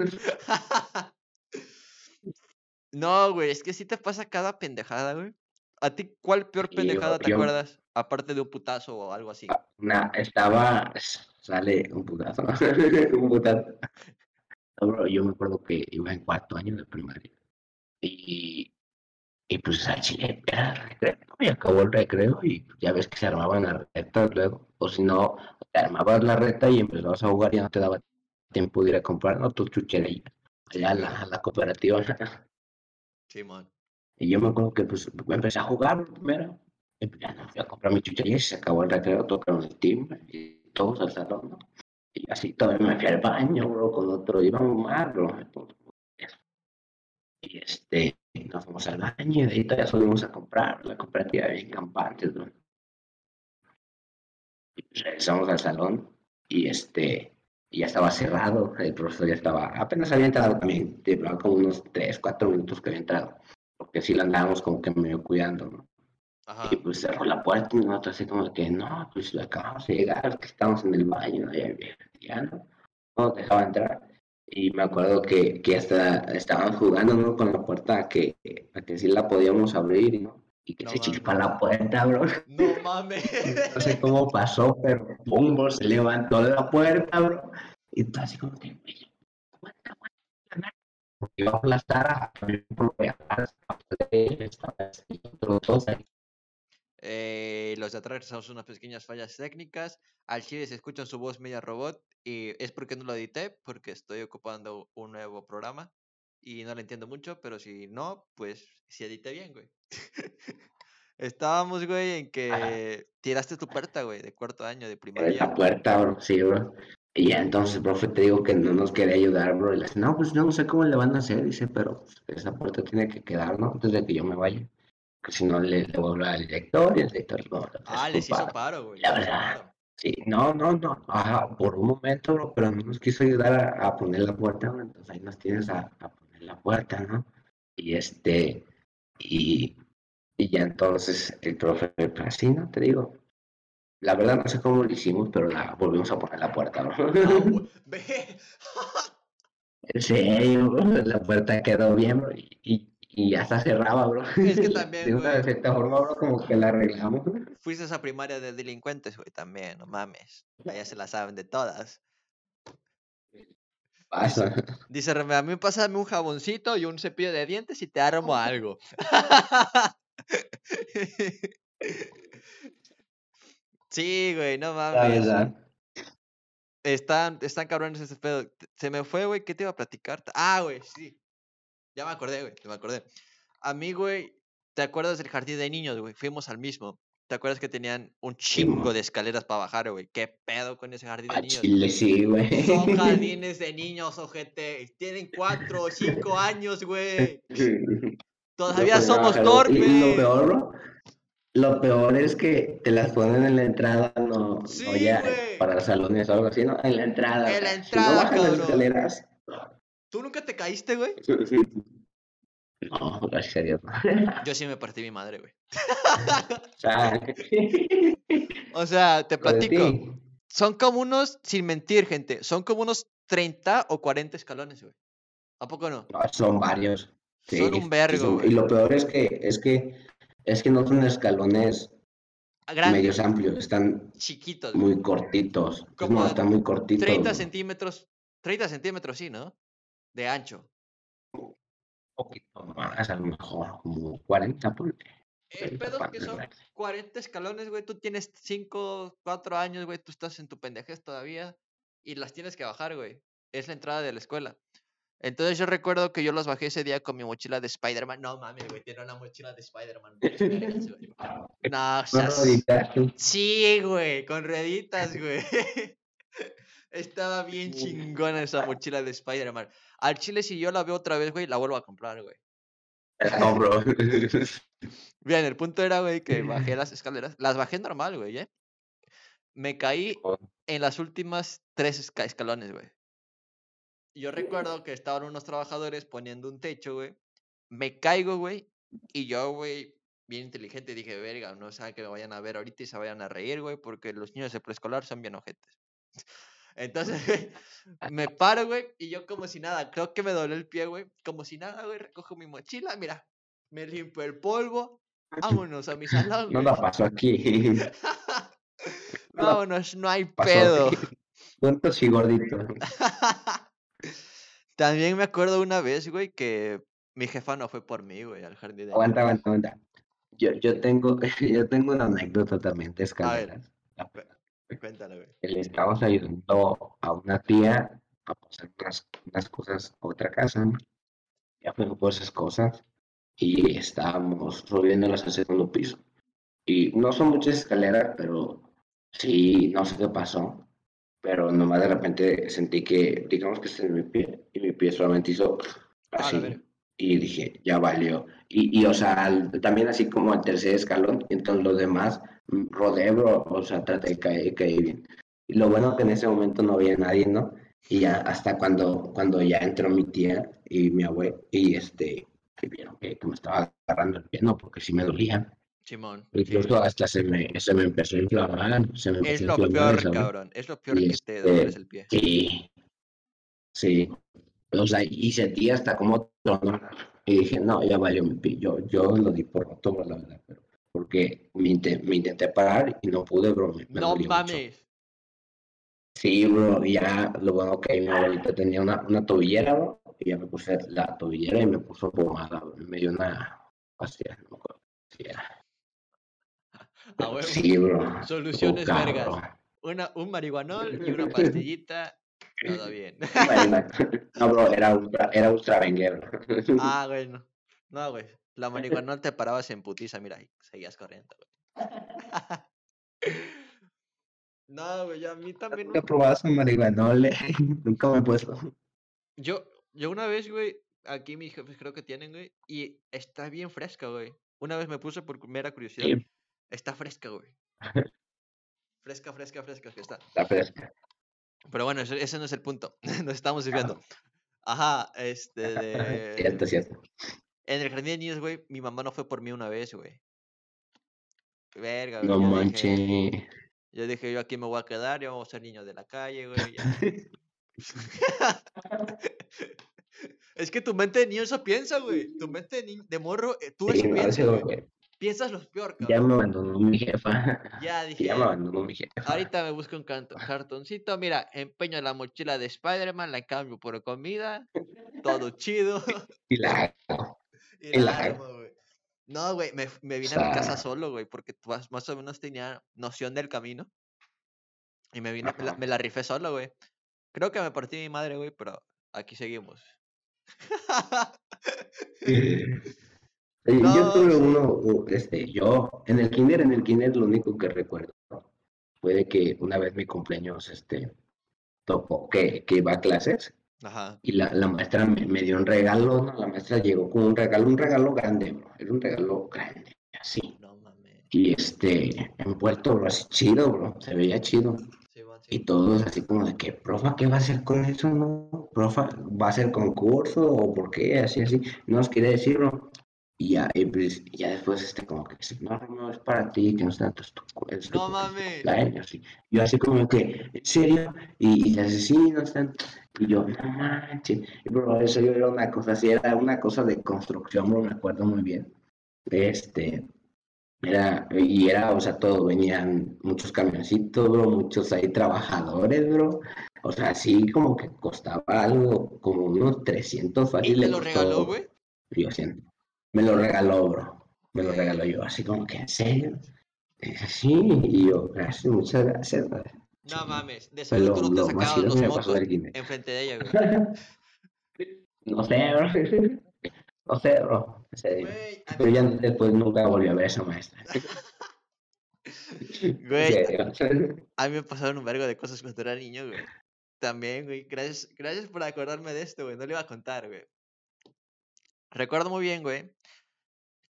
No, güey, es que sí te pasa cada pendejada, güey. ¿A ti cuál peor pendejada te yo- acuerdas? Aparte de un putazo o algo así. Una, estaba, sale un putazo, un putazo. No, bro, yo me acuerdo que iba en cuarto año de primaria. Y, y pues al chile era recreo, y acabó el recreo y ya ves que se armaban las retas luego. O si no, te armabas la reta y empezabas a jugar y no te daba tiempo de ir a comprar ¿no? tus chucherías allá a la, la cooperativa. Simón. Y yo me acuerdo que pues empecé a jugar primero. Ya no fui a comprar mi chuchería se acabó el recreo, tocaron el timbre y todos al salón, ¿no? Y así todavía me fui al baño, bro, con otro, íbamos mal, bro. Y este, nos fuimos al baño y de ahí todavía subimos a comprar la cooperativa bien campantes, bro. Pues regresamos al salón y este, y ya estaba cerrado, el profesor ya estaba, apenas había entrado también, llevaba como unos 3, 4 minutos que había entrado porque sí la andábamos como que medio cuidando, ¿no? Ajá. Y pues cerró la puerta y nosotros así como que, no, pues acabamos de llegar, que estamos en el baño, ¿no? ya, ya no, no dejaba entrar. Y me acuerdo que, que hasta estaban jugando ¿no? con la puerta a que, a que sí la podíamos abrir, ¿no? Y que No se mames. chipa la puerta, bro. No mames. No sé cómo pasó, pero pum, bro, se levantó la puerta, bro. Y todo así como que, "Oye, aguanta, aguanta, porque iba a aplastar a por. Eh, los de atrás tenemos unas pequeñas fallas técnicas. Al chile se escucha su voz media robot. Y es porque no lo edité, porque estoy ocupando un nuevo programa. Y no lo entiendo mucho, pero si no, pues si edité bien, güey. Estábamos, güey, en que tiraste tu puerta, güey, de cuarto año de primaria. la puerta, bro, sí, bro. Y ya entonces profe te digo que no nos quería ayudar, bro. Y le dice, no, pues no sé cómo le van a hacer, dice, pero pues, esa puerta tiene que quedar, ¿no? Antes de que yo me vaya. Que si no, le, le voy a hablar al director y el director no. no, Ah, es les hizo culpa". paro, güey. La verdad. Sí, no, no, no. Ajá, por un momento, bro, pero no nos quiso ayudar a, a poner la puerta, bro. Entonces ahí nos tienes a, a poner la puerta, ¿no? Y este, y, y ya entonces el profe, así, ¿no? Te digo. La verdad no sé cómo lo hicimos, pero la volvimos a poner la puerta, bro. Ah. En serio, bro, la puerta quedó bien, bro, y, y, y ya está cerrada, bro. Es que también, De una güey. cierta forma, bro, como que la arreglamos. Fuiste a esa primaria de delincuentes, güey, también, no mames. Allá se la saben de todas. Pasa. Dice Reme, a mí pásame un jaboncito y un cepillo de dientes y te armo algo. sí, güey, no mames. Están, están cabrones ese pedo. Se me fue, güey, ¿qué te iba a platicar? Ah, güey, sí. Ya me acordé, güey, ya me acordé. A mí, güey, ¿te acuerdas del jardín de niños, güey? Fuimos al mismo. ¿Te acuerdas que tenían un chingo de escaleras para bajar, güey? ¿Qué pedo con ese jardín de A niños? Chile sí, güey. Son jardines de niños, ojete. Tienen cuatro o cinco años, güey. Todavía somos y Lo torpes. peor, bro, lo peor es que te las ponen en la entrada, no, no Sí, ya güey. para salones o algo así, ¿no? En la entrada. En la Si no entrada, bajas las escaleras. ¿Tú nunca te caíste, güey? No, gracias a Dios. Yo sí me partí mi madre, güey. O sea, te platico. ti. Son como unos, sin mentir, gente, son como unos 30 o 40 escalones, güey. ¿A poco no? No, son varios. Sí, Son un sí vergo, son- güey. Y lo peor es que, es que, es que no son escalones Grandes, medios amplios, están chiquitos, güey. muy cortitos. Como no, están muy cortitos. 30 bro. centímetros, 30 centímetros, sí, ¿no? De ancho. Un poquito más, a lo mejor, como 40, ponle. El 40 pedo que son güey. 40 escalones, güey. Tú tienes 5, 4 años, güey. Tú estás en tu pendejez todavía. Y las tienes que bajar, güey. Es la entrada de la escuela. Entonces yo recuerdo que yo los bajé ese día con mi mochila de Spider-Man. No mames, güey. Tiene una mochila de Spider-Man. No, seas- ahorita, Sí, güey. Con rueditas, güey. Estaba bien chingona esa mochila de Spider-Man. Al chile, si yo la veo otra vez, güey, la vuelvo a comprar, güey. No, bro. Bien, el punto era, güey, que bajé las escaleras. Las bajé normal, güey, ¿eh? Me caí en las últimas tres esca- escalones, güey. Yo recuerdo que estaban unos trabajadores poniendo un techo, güey. Me caigo, güey. Y yo, güey, bien inteligente, dije, verga, no sea que me vayan a ver ahorita y se vayan a reír, güey, porque los niños de preescolar son bien ojetes. Entonces, güey, me paro, güey, y yo como si nada, creo que me doblé el pie, güey. Como si nada, güey, recojo mi mochila, mira, me limpio el polvo, vámonos a mi salón, No la pasó aquí. Vámonos, no hay pasó pedo. Juntos y gorditos. También me acuerdo una vez, güey, que mi jefa no fue por mí, güey, al jardín de Aguanta, aguanta, aguanta. Yo, yo tengo, yo tengo una anécdota también de A ver. Cuéntalo, güey. le estábamos ayudando a una tía a pasar unas, unas cosas a otra casa. Ya fuimos por esas cosas y estábamos subiéndolas al segundo piso. Y no son muchas escaleras, pero sí, no sé qué pasó, pero nomás de repente sentí que, digamos que está en mi pie, y mi pie solamente hizo Ah, así. Y dije, ya valió. Y, y o sea, al- también así como al tercer escalón, entonces los demás mm, rodé, bro, o sea, traté de caer, caí bien. Y lo bueno que en ese momento no había nadie, ¿no? Y ya hasta cuando, cuando ya entró mi tía y mi abuelo, y este, que vieron que, que me estaba agarrando el pie, ¿no? Porque sí me dolía. Simón. Incluso hasta se me, se me empezó a inflamar. Se me Es empezó a lo peor, cabrón. Es lo peor Y que te este, duele el pie. Sí, sí. O sea, y sentí hasta como tronó. Y dije, no, ya valió mi pie. Yo, yo lo di por roto, la verdad. Pero, porque me, inte- me intenté parar y no pude, bro. Me, me No mucho. mames. Sí, bro, ya lo bueno que mi abuelita tenía una, una tobillera, bro, y ya me puse la tobillera y me puso pomada, bro, me dio una pastilla, no me acuerdo. Sí, era. A huevo. Sí, bro. Soluciones vergas. bro. Una, un marihuanol y una pastillita. Todo bien. Bueno, No, bro, era ultra, era ultra ah, bueno. No, güey. La marihuanol te parabas en putiza, mira, y seguías corriendo, güey. no, güey, a mí también. Nunca he probado esa marihuana, nunca me he puesto. Yo, yo una vez, güey, aquí mis jefes creo que tienen, güey, y está bien fresca, güey. Una vez me puse por mera curiosidad. Sí, Está fresca, güey. Fresca, fresca, fresca que está. está fresca. Pero bueno, ese, no es el punto. Nos estamos desviando. Ajá, este Cierto, de... cierto. En el jardín de niños, güey, mi mamá no fue por mí una vez, güey. Verga, güey. No yo dije, manches. yo dije, yo aquí me voy a quedar, yo vamos a ser niños de la calle, güey. es que tu mente de niño eso piensa, güey. Tu mente de, ni- de morro, eh, tú Sí, eso no, piensas, eso, güey. Piensas lo peor, Ya cabrón. me abandonó mi jefa. Ya dije, Ya me abandonó mi jefa. ahorita me busco un canto, cartoncito, mira, empeño la mochila de Spider-Man, la cambio por comida, todo chido. Y la hago. Y Y la armo, güey. No, güey, me, me vine a mi casa solo, güey, porque más, más o menos tenía noción del camino. Y me vine, me la, Ajá. me la rifé solo, güey. Creo que me partí mi madre, güey, pero aquí seguimos. No, yo tuve sí. uno, este, yo, en el kinder, en el kinder lo único que recuerdo fue de que una vez mi cumpleaños, este, tocó que, que iba a clases Ajá. y la, la maestra me, me dio un regalo, ¿no? La maestra llegó con un regalo, un regalo grande, bro, era un regalo grande, así. No. Y este, envuelto, bro, así chido, bro, se veía chido. Sí, Y todos así como de que, profa, ¿qué va a hacer con eso, no? Profa, ¿va a ser concurso o por qué? Así, así, no nos quiere decir, bro. Y ya, y pues, y ya después, este, como que, no, no, es para ti, que no es tanto, es No mames. Y yo así como que, ¿en serio? Y, y le dice, sí, no están, y yo, no manches. Y, bro, eso yo era una cosa así, era una cosa de construcción, bro, me acuerdo muy bien. Este, era, y era, o sea, todo, venían muchos camioncitos, bro, muchos ahí trabajadores, bro. O sea, así como que costaba algo, como unos 300 ¿Y fácil te lo regaló, güey? Yo siento. Me lo regaló, bro. Me lo regaló yo, así como que, ¿en serio? Es así, y yo, gracias, muchas gracias. bro. No mames. De seguro tú no te pasó mocos del kinder. enfrente de ella, güey. No sé, bro. No sé, bro. En serio. Güey, a Pero ya después nunca volví a ver a esa maestra. Güey, a mí me pasaron un vergo de cosas cuando era niño, güey. También, güey. Gracias, gracias por acordarme de esto, güey. No le iba a contar, güey. Recuerdo muy bien, güey,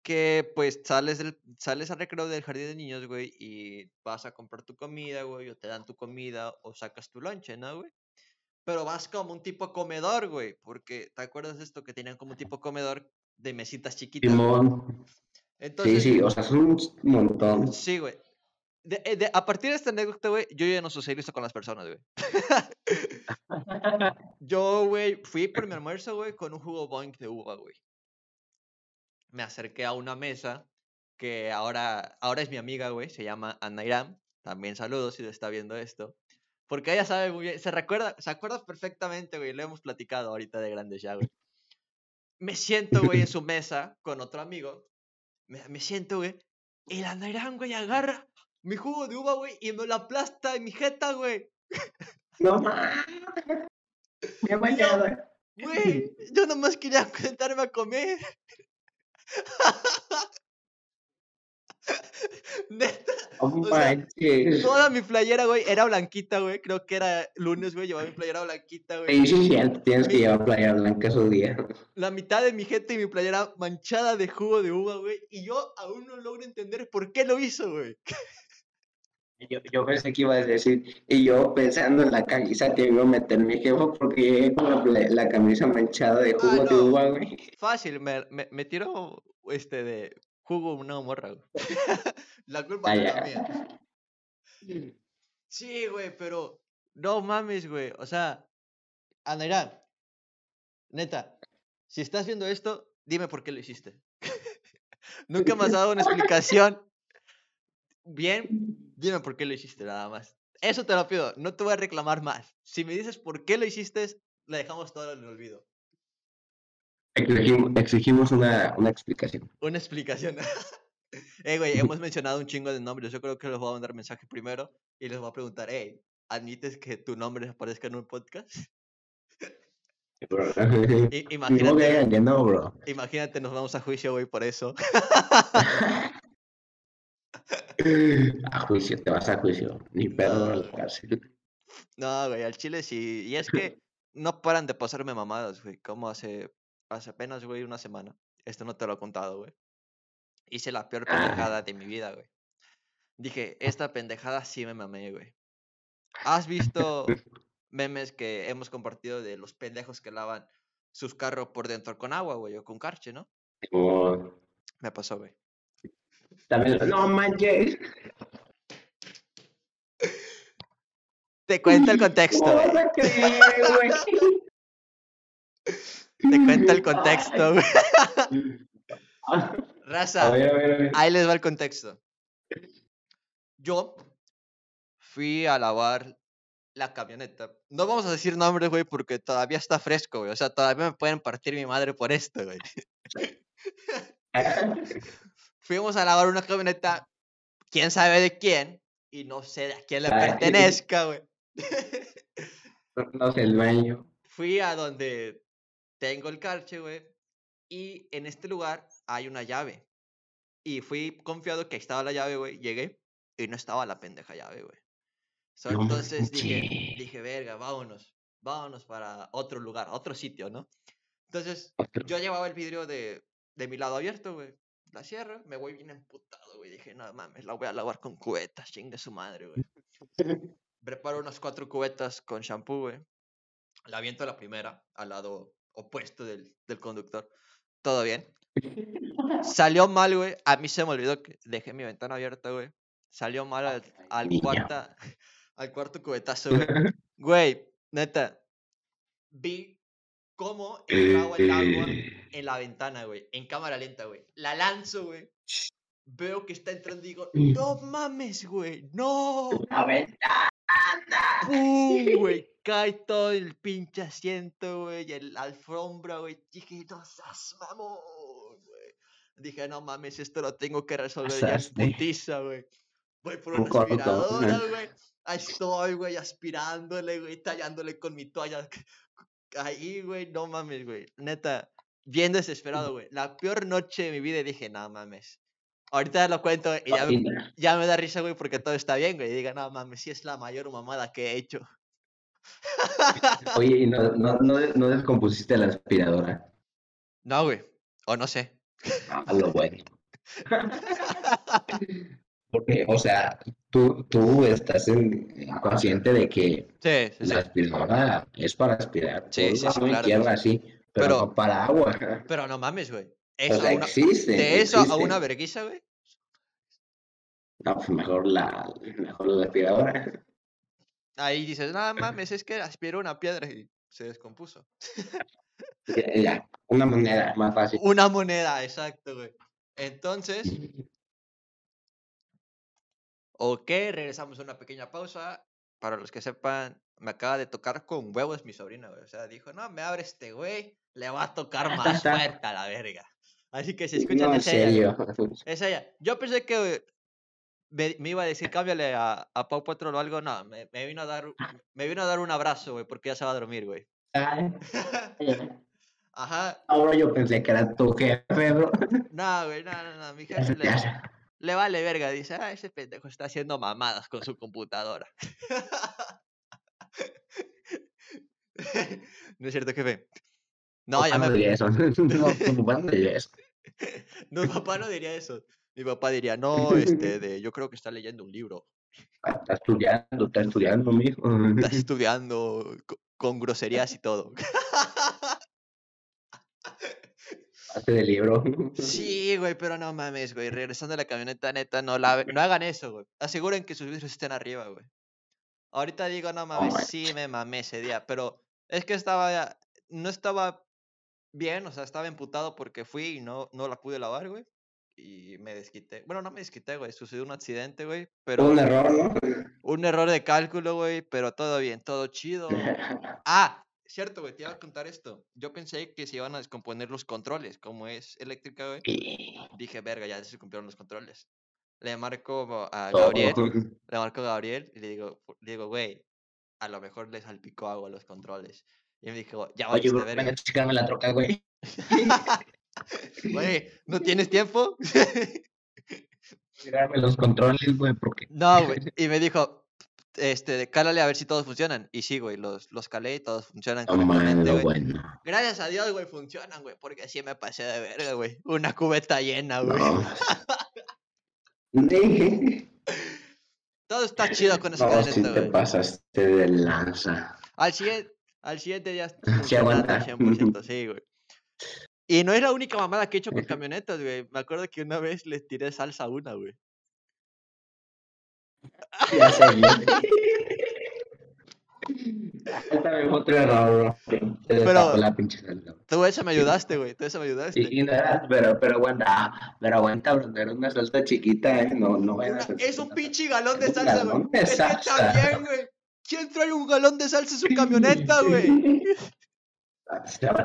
que pues sales del, sales al recreo del jardín de niños, güey, y vas a comprar tu comida, güey, o te dan tu comida, o sacas tu lonche, ¿no, güey? Pero vas como un tipo comedor, güey, porque ¿te acuerdas de esto? Que tenían como un tipo comedor de mesitas chiquitas. Simón. Sí, Entonces, sí, o sea, son un montón. sí, güey. De- eh, de- a partir de esta anécdota, güey, yo ya no socializo con las personas, güey. Yo, güey, fui por mi almuerzo, güey, con un jugo boink de uva, güey. Me acerqué a una mesa que ahora, ahora es mi amiga, güey, se llama Anairam. También saludos si está viendo esto. Porque ella sabe muy bien, se recuerda, se acuerda perfectamente, güey, lo hemos platicado ahorita de grandes ya, güey. Me siento, güey, en su mesa con otro amigo. Me, me siento, güey, y la Anairam, güey, agarra mi jugo de uva, güey, y me lo aplasta en mi jeta, güey. No mames. Me he. Güey, yo nomás quería sentarme a comer. Neta, o sea, toda mi playera, güey, era blanquita, güey. Creo que era lunes, güey, llevaba mi playera blanquita, güey. Sí. Tienes que llevar playa blanca esos días. La mitad de mi gente y mi playera manchada de jugo de uva, güey. Y yo aún no logro entender por qué lo hizo, güey. Yo, yo pensé que iba a decir, y yo pensando en la camisa que iba a meter mi jefa porque con la, la camisa manchada de Ah, jugo de no. uva, güey. Fácil, me, me, me tiró este de jugo una morra, güey. la culpa Ah, no mía. Sí, güey, pero no mames, güey. O sea, Anaira, neta, si estás viendo esto, dime por qué lo hiciste. Nunca me has dado una explicación. Bien, dime por qué lo hiciste, nada más. Eso te lo pido, no te voy a reclamar más. Si me dices por qué lo hiciste, le dejamos todo en el olvido. Exigimos, exigimos una, una explicación. Una explicación. eh, güey, hemos mencionado un chingo de nombres. Yo creo que les voy a mandar mensaje primero y les voy a preguntar, hey, ¿admites que tu nombre aparezca en un podcast? I- imagínate, no, bro. imagínate, nos vamos a juicio, güey, por eso. A juicio, te vas a juicio. Ni pedo a la cárcel. No, güey, al chile sí. Y es que no paran de pasarme mamadas, güey. Como hace, hace apenas, güey, una semana. Esto no te lo he contado, güey. Hice la peor Ah. pendejada de mi vida, güey. Dije, esta pendejada sí me mamé, güey. ¿Has visto memes que hemos compartido de los pendejos que lavan sus carros por dentro con agua, güey, o con carche, ¿no? Me pasó, güey. También, no manches. Te cuento el contexto. Te cuento el contexto, güey. A Raza. ver, a ver, a ver. Ahí les va el contexto. Yo fui a lavar la camioneta. No vamos a decir nombres, güey, porque todavía está fresco, güey. O sea, todavía me pueden partir mi madre por esto, güey. Fuimos a lavar una camioneta, quién sabe de quién, y no sé de a quién le Ay. pertenezca, güey. No sé, el baño. Fui a donde tengo el carche, güey, y en este lugar hay una llave. Y fui confiado que estaba la llave, güey. Llegué y no estaba la pendeja llave, güey. So, No entonces dije, dije, verga, vámonos. Vámonos para otro lugar, otro sitio, ¿no? Entonces, yo llevaba el vidrio de, de mi lado abierto, güey. La cierro, me voy bien emputado, güey. Dije, no mames, la voy a lavar con cubetas, chingue su madre, güey. Preparo unas cuatro cubetas con shampoo, güey. La aviento a la primera, al lado opuesto del, del conductor. Todo bien. Salió mal, güey. A mí se me olvidó que dejé mi ventana abierta, güey. Salió mal al, al cuarta, al cuarto cubetazo, güey. Güey, neta. Vi cómo entraba el agua Eh, en la ventana, güey. En cámara lenta, güey. La lanzo, güey. Veo que está entrando y digo, no mames, güey. No. La ventana. ¡Pum! Güey, cae todo el pinche asiento, güey, y la alfombra, güey. Dije, no seas mamón, güey. Dije, no mames, esto lo tengo que resolver ya en putiza, güey. Voy por Un una aspiradora, güey. Ahí estoy, güey, aspirándole, güey, tallándole con mi toalla. Ahí, güey, no mames, güey. Neta, bien desesperado, güey. La peor noche de mi vida y dije, no mames. Ahorita lo cuento y ya me, Cocina. ya me da risa, güey, porque todo está bien, güey. Y diga, no mames, sí es la mayor mamada que he hecho. Oye, ¿y no, no, no, no descompusiste la aspiradora? No, güey. O no sé. Ah, lo bueno. Porque, o sea, tú, tú estás en- consciente de que Sí, sí, la aspiradora es para aspirar Sí, sí, claro tierra así, pero, Pero- no para agua. Pero no mames, güey. O Eso sea, a una- existe. de eso a una verguiza, güey. No, pues mejor la, mejor la aspiradora. Ahí dices, no mames, es que aspiró una piedra y se descompuso. Ya, ya, una moneda más fácil. Una moneda, exacto, güey. Entonces, ok, regresamos a una pequeña pausa. Para los que sepan, me acaba de tocar con huevos mi sobrina, güey. O sea, dijo, no, me abre este güey, le va a tocar más fuerte a la verga. Así que si escuchan No, es ella, serio. Es ella. Yo pensé que me, me iba a decir, cámbiale a, a Pau Patrol o algo. No, me, me vino a dar, un- me vino a dar un abrazo, güey, porque ya se va a dormir, güey. Ajá. Ahora yo pensé que era tu jefe, bro. No, güey, no, no, no. Mi jefe se- le, le vale verga. Dice, ah, ese pendejo está haciendo mamadas con su computadora. no es cierto, jefe. No, Papá ya no me... diría eso. No, tu papá no diría eso. No, mi papá no diría eso. Mi papá diría, no, este, de, yo creo que está leyendo un libro. Está estudiando, está estudiando, mijo. Está estudiando co- con groserías y todo. Hace de libro. Sí, güey, pero no mames, güey. Regresando a la camioneta, neta, no, la, no hagan eso, güey. Aseguren que sus vidrios estén arriba, güey. Ahorita digo, no mames, sí me mamé ese día, pero es que estaba, no estaba bien, o sea, estaba emputado porque fui y no, no la pude lavar, güey. Y me desquité. Bueno, no me desquité, güey. Sucedió un accidente, güey. Pero. Un error, ¿no? Un error de cálculo, güey. Pero todo bien, todo chido. Ah, cierto, güey. Te iba a contar esto. Yo pensé que se iban a descomponer los controles. Como es eléctrica, güey. Dije, verga, ya se descomponieron los controles. Le marco a Gabriel. Le marco a Gabriel y le digo, le digo, güey, a lo mejor le salpicó agua a los controles. Y me dijo, ya Oye, bro, venga, chécame la troca, güey. Güey, ¿no tienes tiempo? Tirarme los controles, güey, porque. No, güey. Y me dijo, este, cálale a ver si todos funcionan. Y sí, güey, los, los calé y todos funcionan correctamente, güey. Bueno. Gracias a Dios, güey, funcionan, güey, porque así me pasé de verga, güey. Una cubeta llena, güey. Todo está chido con esa no, si te pasaste de lanza. Al siguiente, al siguiente día. Sí, aguanta. 100%, sí, güey. Y no es la única mamada que he hecho con camionetas, güey. Me acuerdo que una vez les tiré salsa a una, güey. Ya error, Pero la pinche salsa. Tú esa me ayudaste, güey. Tú esa me ayudaste. Sí, pero, pero aguanta, pero aguanta, bro. Era una salsa chiquita, ¿eh? No, no Es un pinche galón de salsa, güey. Es que también, güey. ¿Quién trae un galón de salsa en su camioneta, güey?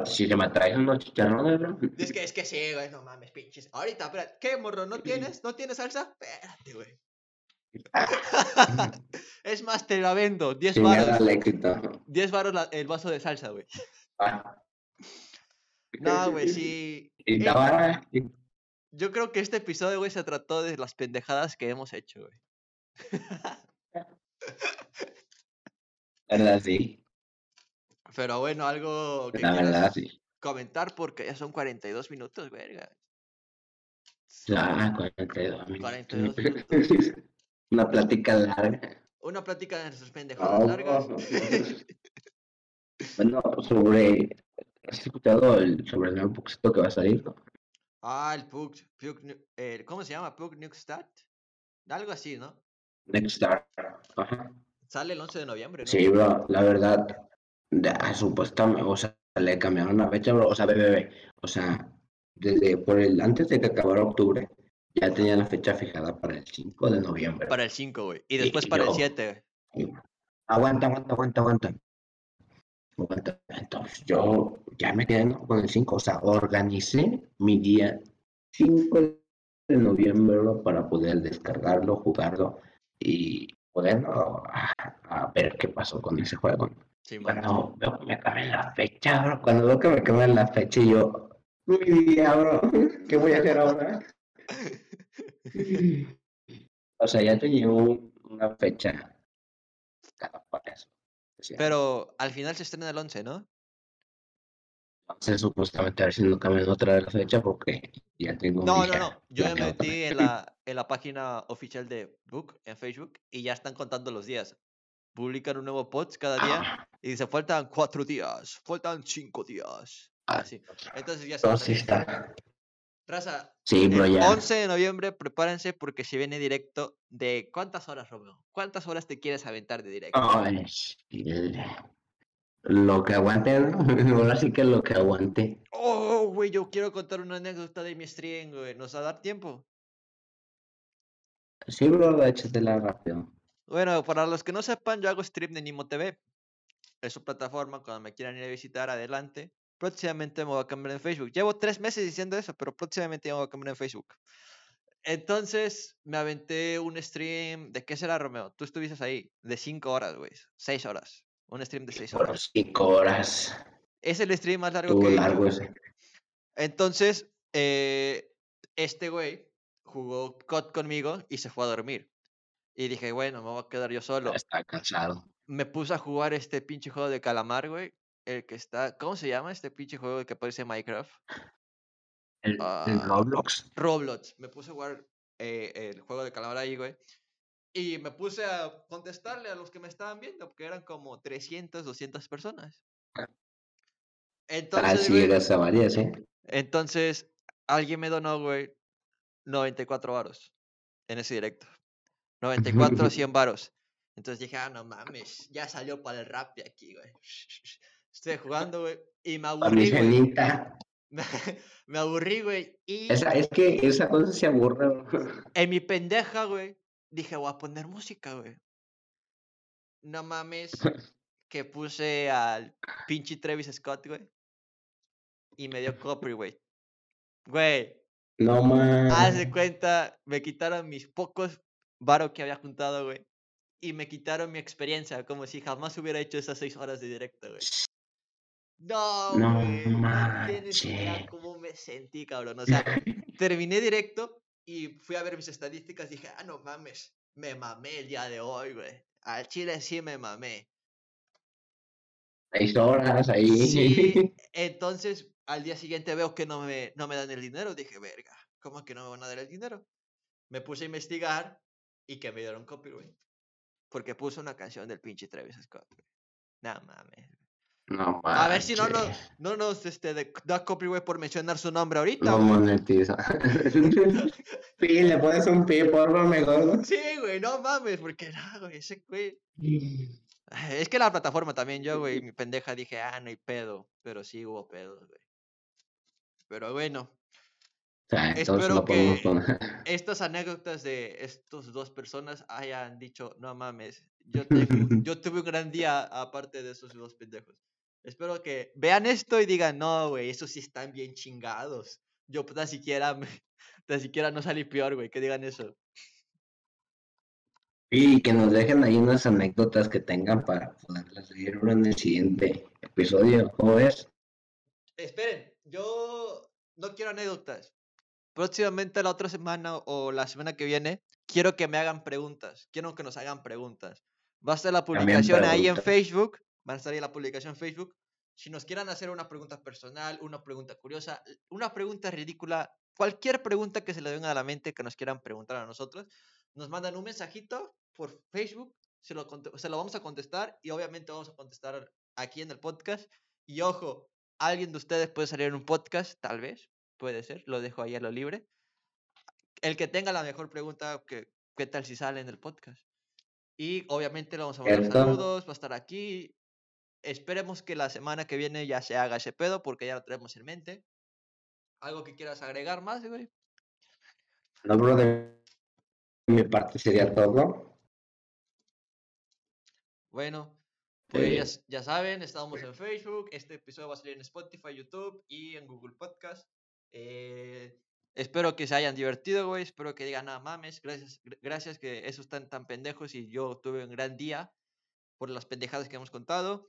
Si se me traes unos chicharrones, bro. Es que, es que sí, güey, no mames, pinches. Ahorita, espérate, ¿qué, morro? ¿No tienes? ¿No tienes salsa? Espérate, güey. es más, te la vendo. 10 sí, baros. 10 baros el vaso de salsa, güey. Ah. No, güey, sí. ¿Y la vara? Yo creo que este episodio, güey, se trató de las pendejadas que hemos hecho, güey. ¿Verdad, sí? Pero bueno, algo que La verdad, sí. comentar porque ya son 42 minutos, verga. Ah, 42 minutos. 42 minutos. Una plática larga. Una plática de nuestras pendejadas largas. bueno, sobre. ¿Has escuchado el, sobre el nuevo Puxito que va a salir? ¿no? Ah, el Pug. eh, ¿Cómo se llama? Pug Start. Algo así, ¿no? Nextstart. Ajá. Sale el 11 de noviembre, ¿no? Sí, bro, la verdad, Ah, supuestamente, o sea, le cambiaron la fecha, o sea, BBB, o sea, desde por el antes de que acabara octubre, ya tenía la fecha fijada para el 5 de noviembre. Para el 5, güey. Y después para el 7. Aguanta, aguanta, aguanta, aguanta. Aguanta. Entonces yo ya me quedé con el 5, o sea, organicé mi día 5 de noviembre para poder descargarlo, jugarlo y poder a ver qué pasó con ese juego. Cuando veo que me cambian la fecha, bro, cuando veo que me cambian la fecha y yo, mi día, bro, ¿qué voy a hacer ahora? o sea, ya tenía una fecha. Pero al final se estrena el 11, ¿no? Entonces, supuestamente, a ver si no cambian otra vez la fecha porque ya tengo. No, no, no. Yo me metí en la, en la página oficial de Book en Facebook y ya están contando los días publican un nuevo post cada día ah. y dice, faltan cuatro días, faltan cinco días. Ah, Así. Entonces ya Entonces está. Raza, sí, bro, el 11 de noviembre prepárense porque se viene directo de... ¿Cuántas horas, Romeo? ¿Cuántas horas te quieres aventar de directo? lo que aguante, ahora sí que lo que aguante. Oh, güey, yo quiero contar una anécdota de mi stream, güey. ¿Nos va a dar tiempo? Sí, bro, échatela rápido. Bueno, para los que no sepan, yo hago stream de Nimo TV. Es su plataforma, cuando me quieran ir a visitar, adelante. Próximamente me voy a cambiar en Facebook. Llevo tres meses diciendo eso, pero próximamente me voy a cambiar en Facebook. Entonces me aventé un stream. ¿De qué será, Romeo? Tú estuviste ahí. De cinco horas, güey. Seis horas. Un stream de seis horas. Cinco horas. Es el stream más largo que largo ese. Entonces, eh, este güey jugó COD conmigo y se fue a dormir. Y dije, bueno, me voy a quedar yo solo. Está cansado. Me puse a jugar este pinche juego de calamar, güey. El que está. ¿Cómo se llama este pinche juego que parece Minecraft? El, ah, Roblox. Roblox. Me puse a jugar eh, el juego de calamar ahí, güey. Y me puse a contestarle a los que me estaban viendo, porque eran como 300, 200 personas. Ah, Entonces, sí, güey, llegas a varias, ¿eh? entonces alguien me donó, güey, 94 varos en ese directo. 94 100 varos. Entonces dije, ah, no mames, ya salió para el rap de aquí, güey. Estoy jugando, güey, y me aburrí, güey. Me, aburrí, güey. Y Esa, es que esa cosa se aburre. en mi pendeja, güey, dije, voy a poner música, güey. No mames, que puse al pinche Travis Scott, güey. Y me dio copyright. Güey, No haz de cuenta, me quitaron mis pocos varos que había juntado, güey. Y me quitaron mi experiencia, como si jamás hubiera hecho esas seis horas de directo, güey. No, No tienes idea cómo me sentí, cabrón. O sea, terminé directo y fui a ver mis estadísticas. Dije, ah, no mames, me mamé el día de hoy, güey. Al chile sí me mamé. Seis horas ahí. Sí, entonces al día siguiente veo que no me, no me dan el dinero. Dije, verga, ¿cómo que no me van a dar el dinero? Me puse a investigar y que me dieron copyright. Porque puse una canción del pinche Travis Scott. No mames. No A ver si no nos, no nos este, de- da copyright por mencionar su nombre ahorita, No güey. monetiza. Pi, le pones un pi, porfa, mejor. Sí, güey, no mames, porque no, güey, ese güey. Ay, Es que la plataforma también, yo, güey, mi pendeja dije, ah, no hay pedo. Pero sí hubo pedos, güey. Pero bueno, O sea, entonces Espero que- poner. estas anécdotas de estas dos personas hayan dicho, no mames, yo, tengo- yo tuve un gran día aparte de esos dos pendejos. Espero que vean esto y digan, no, güey, esos sí están bien chingados. Yo pues, tan siquiera, me- tan siquiera no salí peor, güey, que digan eso. Y que nos dejen ahí unas anécdotas que tengan para poderlas leer en el siguiente episodio. ¿Cómo ves? Esperen, yo no quiero anécdotas. Próximamente la otra semana o la semana que viene, quiero que me hagan preguntas. Quiero que nos hagan preguntas. Va a estar la publicación ahí en. Facebook. Va a estar ahí la publicación Facebook. Si nos quieran hacer una pregunta personal, una pregunta curiosa, una pregunta ridícula, cualquier pregunta que se les venga a la mente que nos quieran preguntar a nosotros, nos mandan un mensajito por Facebook, se lo, se lo vamos a contestar y obviamente vamos a contestar aquí en el podcast. Y ojo, alguien de ustedes puede salir en un podcast, tal vez, puede ser, lo dejo ahí a lo libre. El que tenga la mejor pregunta, que, ¿qué tal si sale en el podcast? Y obviamente le vamos a mandar saludos, va a estar aquí. Esperemos que la semana que viene ya se haga ese pedo, porque ya lo tenemos en mente. ¿Algo que quieras agregar más, güey? No, bro, de mi parte sería todo. Bueno, pues ya, saben, estamos en Facebook. Este episodio va a salir en Spotify, YouTube y en Google Podcast. Eh, espero que se hayan divertido, güey. Espero que digan, nada mames, gracias, gr- gracias que esos están tan pendejos y yo tuve un gran día por las pendejadas que hemos contado.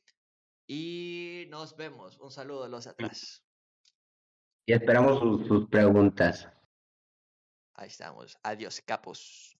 Y nos vemos. Un saludo de los de atrás. y esperamos sus, sus preguntas. Ahí estamos. Adiós, capos.